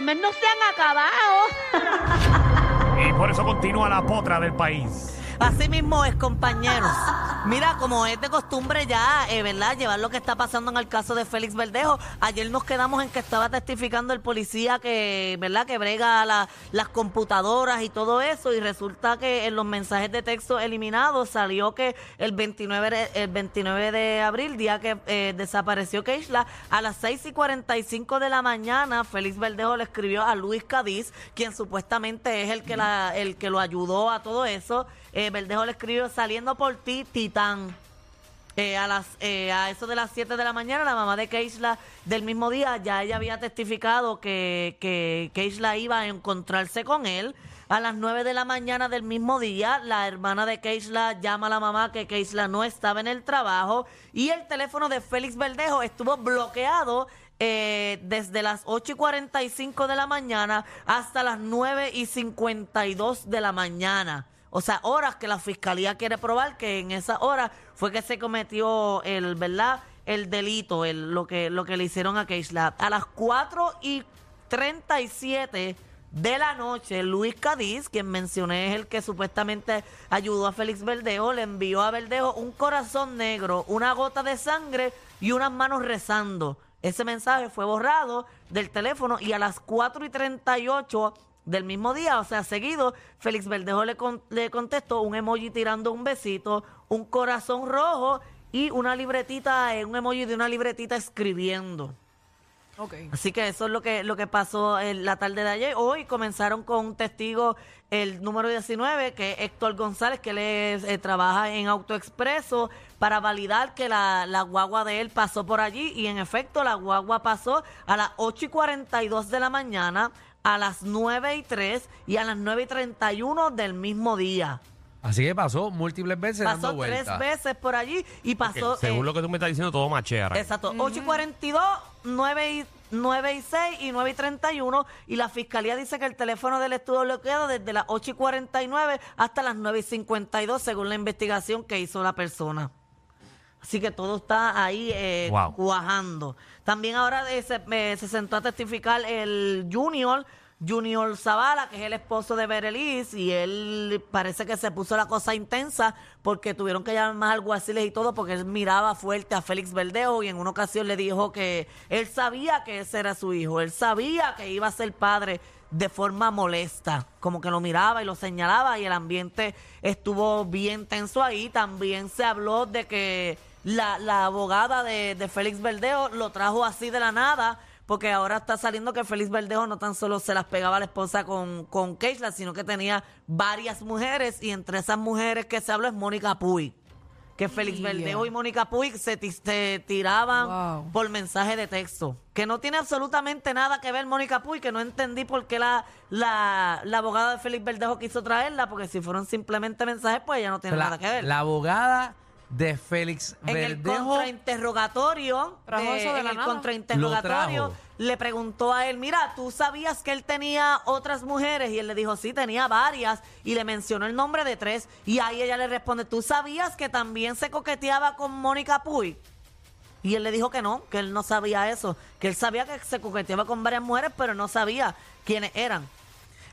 no se han acabado. Y por eso continúa la potra del país. Así mismo es, compañeros. Mira, como es de costumbre ya, eh, ¿verdad? Llevar lo que está pasando en el caso de Félix Verdejo. Ayer nos quedamos en que estaba testificando el policía que, ¿verdad? Que brega la- las computadoras y todo eso. Y resulta que en los mensajes de texto eliminados salió que el 29 de, el 29 de abril, día que eh, desapareció Keishla, a las 6 y 45 de la mañana, Félix Verdejo le escribió a Luis Cadiz, quien supuestamente es el que, la, el que lo ayudó a todo eso. Eh, Verdejo le escribió saliendo por ti, Titán. Eh, a las eh, a eso de las 7 de la mañana, la mamá de Keishla del mismo día, ya ella había testificado que, que Keishla iba a encontrarse con él. A las 9 de la mañana del mismo día, la hermana de Keishla llama a la mamá que Keishla no estaba en el trabajo y el teléfono de Félix Verdejo estuvo bloqueado eh, desde las 8 y 45 de la mañana hasta las 9 y 52 de la mañana. O sea, horas que la fiscalía quiere probar que en esa hora fue que se cometió el, ¿verdad? El delito, el, lo que lo que le hicieron a Keishla. A las 4 y 37 de la noche, Luis Cadiz, quien mencioné es el que supuestamente ayudó a Félix Verdejo, le envió a Verdejo un corazón negro, una gota de sangre y unas manos rezando. Ese mensaje fue borrado del teléfono y a las 4 y 38 del mismo día, o sea, seguido, Félix Verdejo le, con- le contestó un emoji tirando un besito, un corazón rojo y una libretita, eh, un emoji de una libretita escribiendo. Ok. Así que eso es lo que, lo que pasó en la tarde de ayer. Hoy comenzaron con un testigo, el número 19, que es Héctor González, que él es, eh, trabaja en AutoExpreso, para validar que la, la guagua de él pasó por allí. Y en efecto, la guagua pasó a las 8 y 42 de la mañana, a las 9 y 3 y a las 9 y 31 del mismo día. Así que pasó múltiples veces dando Pasó tres vueltas. veces por allí y pasó... Según eh, lo que tú me estás diciendo, todo machea. Exacto, 8 y 42, 9 y, 9 y 6 y 9 y 31. Y la fiscalía dice que el teléfono del estuvo bloqueado desde las 8 y 49 hasta las 9 y 52, según la investigación que hizo la persona. Así que todo está ahí eh, Wow. cuajando. También ahora eh, se, eh, se sentó a testificar el Junior, Junior Zavala, que es el esposo de Berelis, y él parece que se puso la cosa intensa porque tuvieron que llamar más alguaciles y todo porque él miraba fuerte a Félix Verdejo y en una ocasión le dijo que él sabía que ese era su hijo, él sabía que iba a ser padre de forma molesta, como que lo miraba y lo señalaba y el ambiente estuvo bien tenso ahí. También se habló de que la, la abogada de, de Félix Verdejo lo trajo así de la nada, porque ahora está saliendo que Félix Verdejo no tan solo se las pegaba a la esposa con, con Keishla, sino que tenía varias mujeres y entre esas mujeres que se habló es Mónica Puy. Que Félix Yeah. Verdejo y Mónica Puig se, se tiraban Wow. por mensaje de texto. Que no tiene absolutamente nada que ver Mónica Puig, que no entendí por qué la, la, la abogada de Félix Verdejo quiso traerla, porque si fueron simplemente mensajes, pues ella no tiene la, nada que ver. la abogada de Félix en el Verdejo contrainterrogatorio, Trajo eso de en la el nada. contrainterrogatorio, trajo. le preguntó a él, mira, ¿tú sabías que él tenía otras mujeres? Y él le dijo, sí, tenía varias, y le mencionó el nombre de tres, y ahí ella le responde, ¿tú sabías que también se coqueteaba con Mónica Puy? Y él le dijo que no, que él no sabía eso, que él sabía que se coqueteaba con varias mujeres, pero no sabía quiénes eran.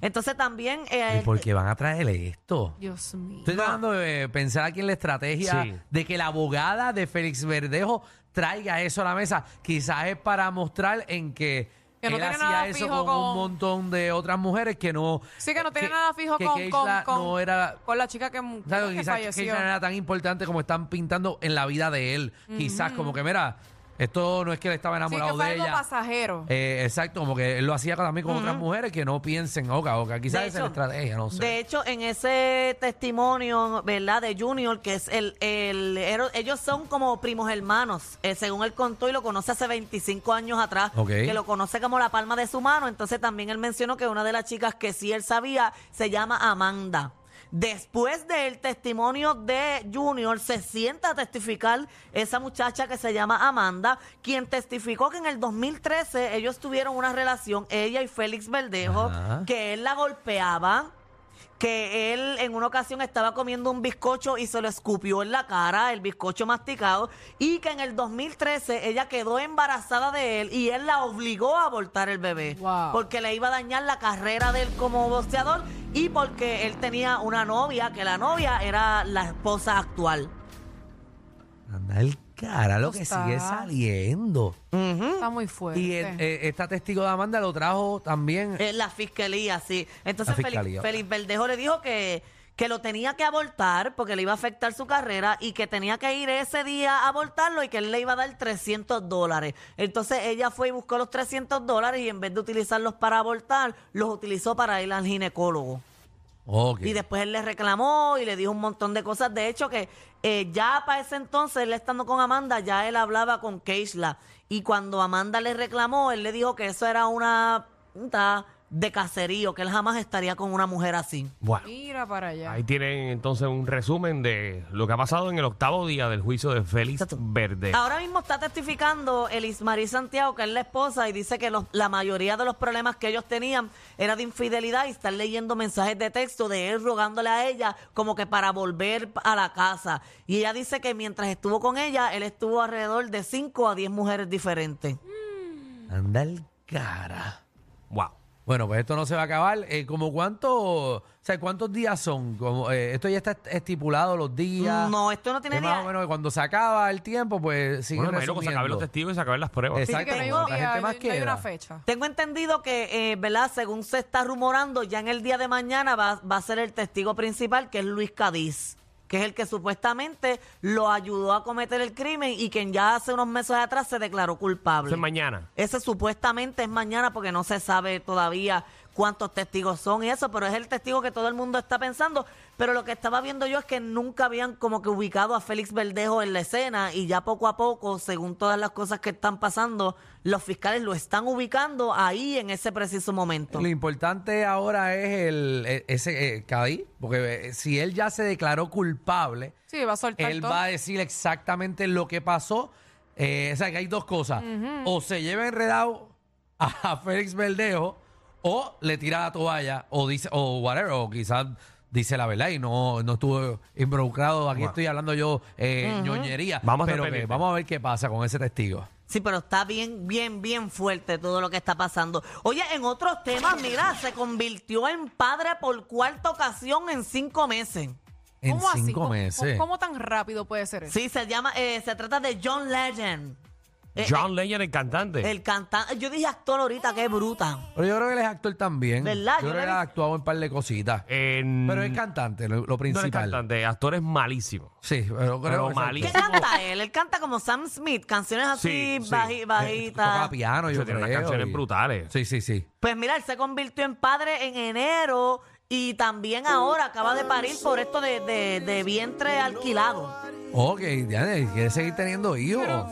Entonces también... eh, ¿Y por qué van a traerle esto? Dios mío. Estoy tratando de pensar aquí en la estrategia Sí. de que la abogada de Félix Verdejo traiga eso a la mesa. Quizás es para mostrar en que, Que no él tiene hacía nada eso fijo con, un con- montón de otras mujeres que no... Sí, que no tiene nada fijo que con, Keishla con, con, no era... con la chica que, o que sea, quizás falleció. Keishla no era tan importante como están pintando en la vida de él. Quizás como que, mira, esto no es que él estaba sí, que enamorado fue de algo ella. pasajero. Eh, exacto, como que él lo hacía también con otras mujeres que no piensen, oca, oca. Quizás De esa es la hecho- estrategia, no sé. De hecho, en ese testimonio, ¿verdad? De Junior, que es el, el- ero- ellos son como primos hermanos, eh, según él contó y lo conoce hace 25 años atrás, Ok. que lo conoce como la palma de su mano. Entonces también él mencionó que una de las chicas que sí él sabía se llama Amanda. Después del testimonio de Junior, se sienta a testificar esa muchacha que se llama Amanda, quien testificó que en el 2013 ellos tuvieron una relación, ella y Félix Verdejo, Ajá. que él la golpeaba, que él en una ocasión estaba comiendo un bizcocho y se lo escupió en la cara, el bizcocho masticado, y que en el 2013 ella quedó embarazada de él y él la obligó a abortar el bebé, Wow. porque le iba a dañar la carrera de él como boxeador y porque él tenía una novia, que la novia era la esposa actual. Anda el cara, lo que está- sigue saliendo. Está muy fuerte. Y el- eh, esta testigo de Amanda lo trajo también. En la fiscalía, sí. Entonces La Félix- fiscalía. Félix Verdejo le dijo que, que lo tenía que abortar porque le iba a afectar su carrera y que tenía que ir ese día a abortarlo y que él le iba a dar 300 dólares. Entonces ella fue y buscó los 300 dólares y en vez de utilizarlos para abortar, los utilizó para ir al ginecólogo. Y después él le reclamó y le dijo un montón de cosas. De hecho, que eh, ya para ese entonces, él estando con Amanda, ya él hablaba con Keishla. Y cuando Amanda le reclamó, él le dijo que eso era una puta de caserío, que él jamás estaría con una mujer así. Bueno, Mira para allá. ahí tienen entonces un resumen de lo que ha pasado en el octavo día del juicio de Félix Exacto. Verde. Ahora mismo está testificando Elismarí Santiago, que es la esposa, y dice que los- la mayoría de los problemas que ellos tenían era de infidelidad y están leyendo mensajes de texto de él rogándole a ella como que para volver a la casa. Y ella dice que mientras estuvo con ella, él estuvo alrededor de 5 a 10 mujeres diferentes. Anda el cara. Wow. Bueno, pues esto no se va a acabar. Eh, ¿Como cuánto, o sea, cuántos días son? Como, eh, esto ya está estipulado los días. No, esto no tiene Es más o día. menos que cuando se acaba el tiempo, pues sigue Bueno, imagino que se acaben los testigos y se acaben las pruebas. Exacto. Sí, que no hay ¿cuánta un día, gente más no hay queda? una fecha. Tengo entendido que, eh, ¿verdad? Según se está rumorando, ya en el día de mañana va, va a ser el testigo principal, que es Luis Cadiz, que es el que supuestamente lo ayudó a cometer el crimen y quien ya hace unos meses atrás se declaró culpable. Eso es mañana. Ese supuestamente es mañana porque no se sabe todavía cuántos testigos son y eso, pero es el testigo que todo el mundo está pensando. Pero lo que estaba viendo yo es que nunca habían como que ubicado a Félix Verdejo en la escena y ya poco a poco, según todas las cosas que están pasando, los fiscales lo están ubicando ahí en ese preciso momento. Lo importante ahora es el e- ese eh, Cadí, porque eh, si él ya se declaró culpable, Sí, va a soltar él todo. va a decir exactamente lo que pasó. Eh, o sea, que hay dos cosas. O se lleva enredado a Félix Verdejo, o le tira la toalla, o dice, o whatever, o quizás dice la verdad y no, no estuvo involucrado. Aquí estoy hablando yo eh, ñoñería. Vamos a pero que vamos a ver qué pasa con ese testigo. Sí, pero está bien, bien, bien fuerte todo lo que está pasando. Oye, en otros temas, mira, se convirtió en padre por cuarta ocasión en cinco meses. En ¿Cómo así? cinco ¿Cómo- meses. ¿Cómo, tan rápido puede ser eso? Sí, se llama, eh, se trata de John Legend. Eh, John Legend, el cantante. El cantante, yo dije actor ahorita, qué bruta. Pero yo creo que él es actor también. ¿Verdad? Yo, Yo creo que la él ha vi- actuado en un par de cositas. En- Pero es cantante, lo, lo no es principal. cantante, actor es malísimo. Sí, pero creo Pero que es malísimo. ¿Qué canta él? Él canta como Sam Smith, canciones así Sí, sí. baji- Toca bajitas. piano, yo Eso tiene unas creo, canciones y- brutales. Sí, sí, sí. Pues mira, él se convirtió en padre en enero y también ahora acaba de parir por esto de, de- de vientre alquilado. Ok, Diane, quiere seguir teniendo hijos. Pero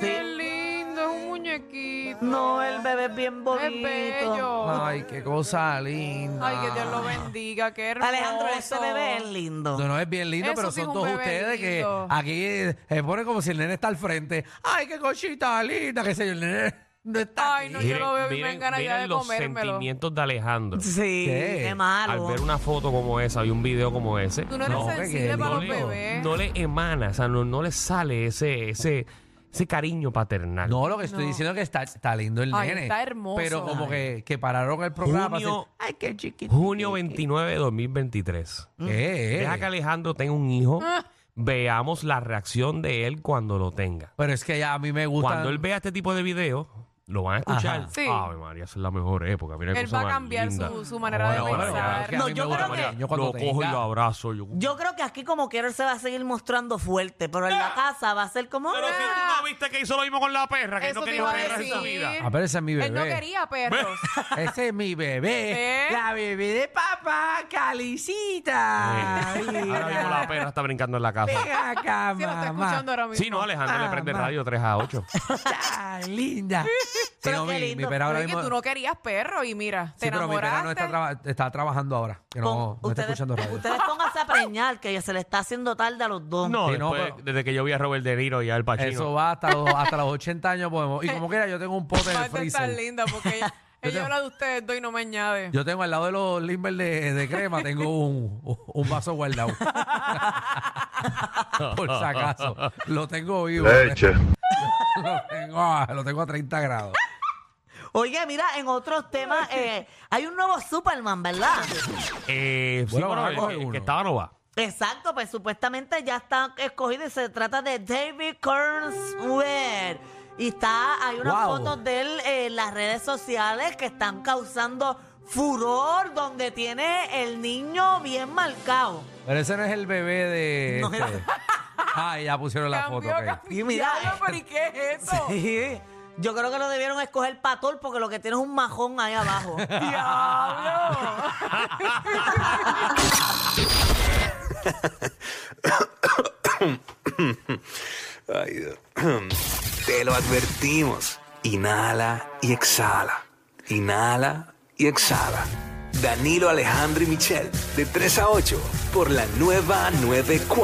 muñequito. No, el bebé es bien Es bonito. bello. Ay, qué cosa linda. Ay, que Dios lo bendiga, qué hermoso. Alejandro, ese bebé es lindo. No, no es bien lindo, Eso pero sí son es un todos bebé ustedes que aquí se pone como si el nene está al frente. Ay, qué cosita linda, que sé yo, el nene no está Ay, aquí. no, yo lo veo y me dan ganas ya de los comérmelo. sentimientos de Alejandro. Sí, ¿Qué? qué Al malo. ver una foto como esa y un video como ese, Tú no eres No, sensible que para no los le, bebés. no le emana, o sea, no, no le sale ese, ese, ese cariño paternal. No, lo que estoy No. diciendo es que está, está lindo el Ay, nene. está hermoso. Pero como que, que pararon el programa. para Junio- Ay, qué chiquito. Junio 29 de 2023. ¿Qué? Deja que Alejandro tenga un hijo. Ah. Veamos la reacción de él cuando lo tenga. Pero es que ya a mí me gusta. Cuando él vea este tipo de videos, lo van a escuchar. Ajá. Sí. Ave María, esa es la mejor época. Mira qué Él cosa va a más cambiar linda. su, su manera Bueno, de bueno, pensar. No, yo creo que- cuando- yo cuando Lo cojo y lo abrazo. Yo, Yo creo que aquí como quiera él se va a seguir mostrando fuerte, pero en la casa va a ser como... Pero si tú no viste que hizo lo mismo con la perra, que Eso no te quería iba a perra en decir. su vida. Ah, pero ese es mi bebé. Él no quería perros. Ese es mi bebé. ¿Eh? La bebé de papá, Calicita. Ahora mismo la perra está brincando en la casa. Ven acá, Sí, lo está mamá. escuchando ahora mismo. Sí, no, Alejandro le prende Mamá. radio 3 a 8. Tan linda. Sí, Pero no, qué mi, mi perra ahora Pero es que mismo. tú no querías perro y mira, te sí, pero mi perra no está, traba- está trabajando ahora. Que no, no está ustedes, escuchando radio. ustedes pónganse a preñar, que se le está haciendo tarde a los dos. No, Sí, no, después- pero- desde que yo vi a Robert De Niro y al Pacino. Eso va hasta los, hasta los 80 años podemos. Y como quiera, yo tengo un pote Aparte está freezer. linda porque ella, Ella tengo- habla de ustedes dos y no me añade. Yo tengo al lado de los Limber de, de crema, tengo un, un vaso guardado. Por si acaso. Lo tengo vivo. Leche. Lo tengo, a, lo tengo a 30 grados. Oye, mira, en otros temas, eh, hay un nuevo Superman, ¿verdad? Eh, sí, Bueno, el- uno. que estaba no va. Exacto, pues supuestamente ya está escogido y se trata de David Kernswert. Y está, hay unas Wow. fotos de él en las redes sociales que están causando furor, donde tiene el niño bien marcado. Pero ese no es el bebé de. No, este. Ah, ya pusieron la foto. Cambió, ok. cambió. Y mira, Diablo, pero ¿y qué es eso? Sí. Yo creo que lo debieron escoger patol porque lo que tiene es un majón ahí abajo. Diablo. Ay, Dios. Te lo advertimos. Inhala y exhala. Inhala y exhala. Danilo Alejandro y Michel, de 3 a 8, por la nueva 94.